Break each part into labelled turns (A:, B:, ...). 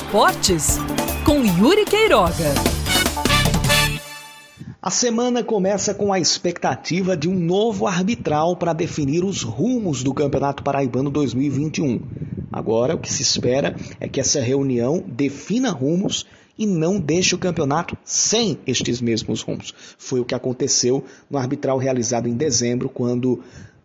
A: Esportes, com Yuri Queiroga.
B: A semana começa com a expectativa de um novo arbitral para definir os rumos do Campeonato Paraibano 2021. Agora, o que se espera é que essa reunião defina rumos e não deixe o campeonato sem estes mesmos rumos. Foi o que aconteceu no arbitral realizado em dezembro, quando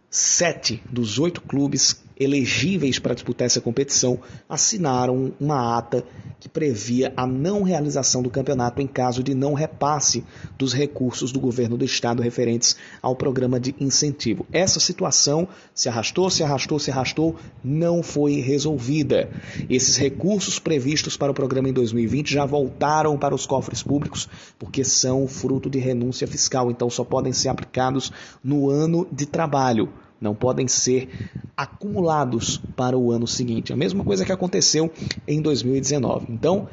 B: sete dos oito clubes elegíveis para disputar essa competição assinaram uma ata que previa a não realização do campeonato em caso de não repasse dos recursos do governo do estado referentes ao programa de incentivo. Essa situação se arrastou, se arrastou, se arrastou, não foi resolvida. Esses recursos previstos para o programa em 2020 já voltaram para os cofres públicos porque são fruto de renúncia fiscal, então só podem ser aplicados no ano de trabalho não podem ser acumulados para o ano seguinte. A mesma coisa que aconteceu em 2019. Então,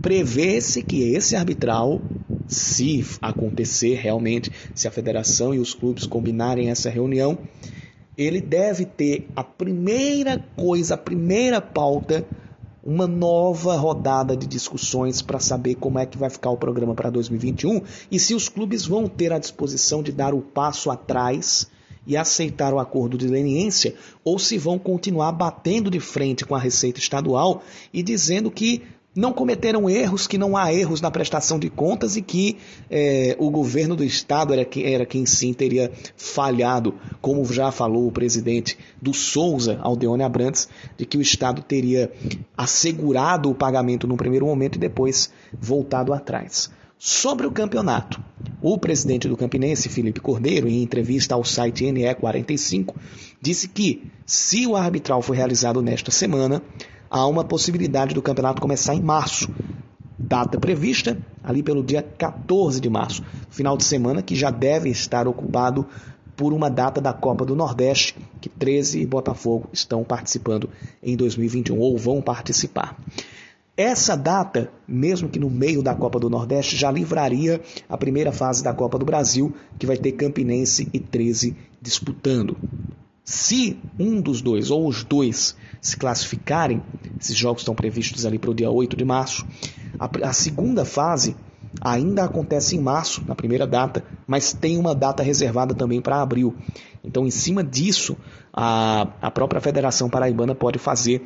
B: prevê-se que esse arbitral, se acontecer realmente, se a federação e os clubes combinarem essa reunião, ele deve ter a primeira coisa, a primeira pauta uma nova rodada de discussões para saber como é que vai ficar o programa para 2021 e se os clubes vão ter a disposição de dar o passo atrás e aceitar o acordo de leniência ou se vão continuar batendo de frente com a Receita Estadual e dizendo que não cometeram erros, que não há erros na prestação de contas e que é, o governo do Estado era, era quem sim teria falhado, como já falou o presidente do Souza, Aldeone Abrantes, de que o Estado teria assegurado o pagamento no primeiro momento e depois voltado atrás. Sobre o campeonato, o presidente do Campinense, Felipe Cordeiro, em entrevista ao site NE45, disse que, se o arbitral for realizado nesta semana, há uma possibilidade do campeonato começar em março. Data prevista ali pelo dia 14 de março, final de semana que já deve estar ocupado por uma data da Copa do Nordeste, que 13 e Botafogo estão participando em 2021 ou vão participar. Essa data, mesmo que no meio da Copa do Nordeste, já livraria a primeira fase da Copa do Brasil, que vai ter Campinense e 13 disputando. Se um dos dois ou os dois se classificarem, esses jogos estão previstos ali para o dia 8 de março, a, a segunda fase ainda acontece em março, na primeira data, mas tem uma data reservada também para abril. Então, em cima disso, a, a própria Federação Paraibana pode fazer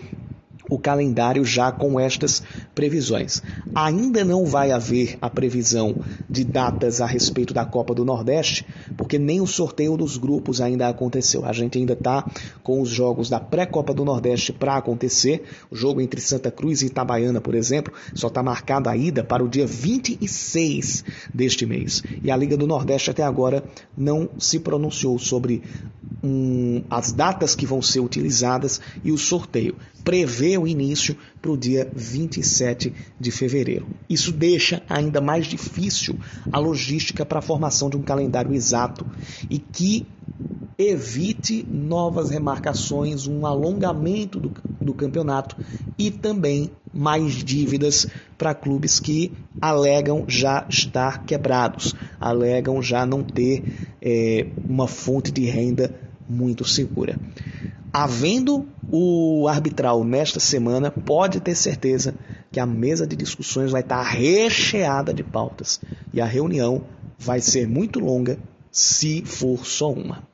B: o calendário já com estas previsões. Ainda não vai haver a previsão de datas a respeito da Copa do Nordeste, porque nem o sorteio dos grupos ainda aconteceu. A gente ainda está com os jogos da pré-Copa do Nordeste para acontecer. O jogo entre Santa Cruz e Itabaiana, por exemplo, só está marcada a ida para o dia 26 deste mês. E a Liga do Nordeste até agora não se pronunciou sobre um, as datas que vão ser utilizadas e o sorteio. Prevê o início para o dia 27 de fevereiro. Isso deixa ainda mais difícil a logística para a formação de um calendário exato e que evite novas remarcações, um alongamento do, do campeonato e também mais dívidas para clubes que alegam já estar quebrados, alegam já não ter é, uma fonte de renda muito segura. Havendo o arbitral nesta semana, pode ter certeza que a mesa de discussões vai estar recheada de pautas e a reunião vai ser muito longa se for só uma.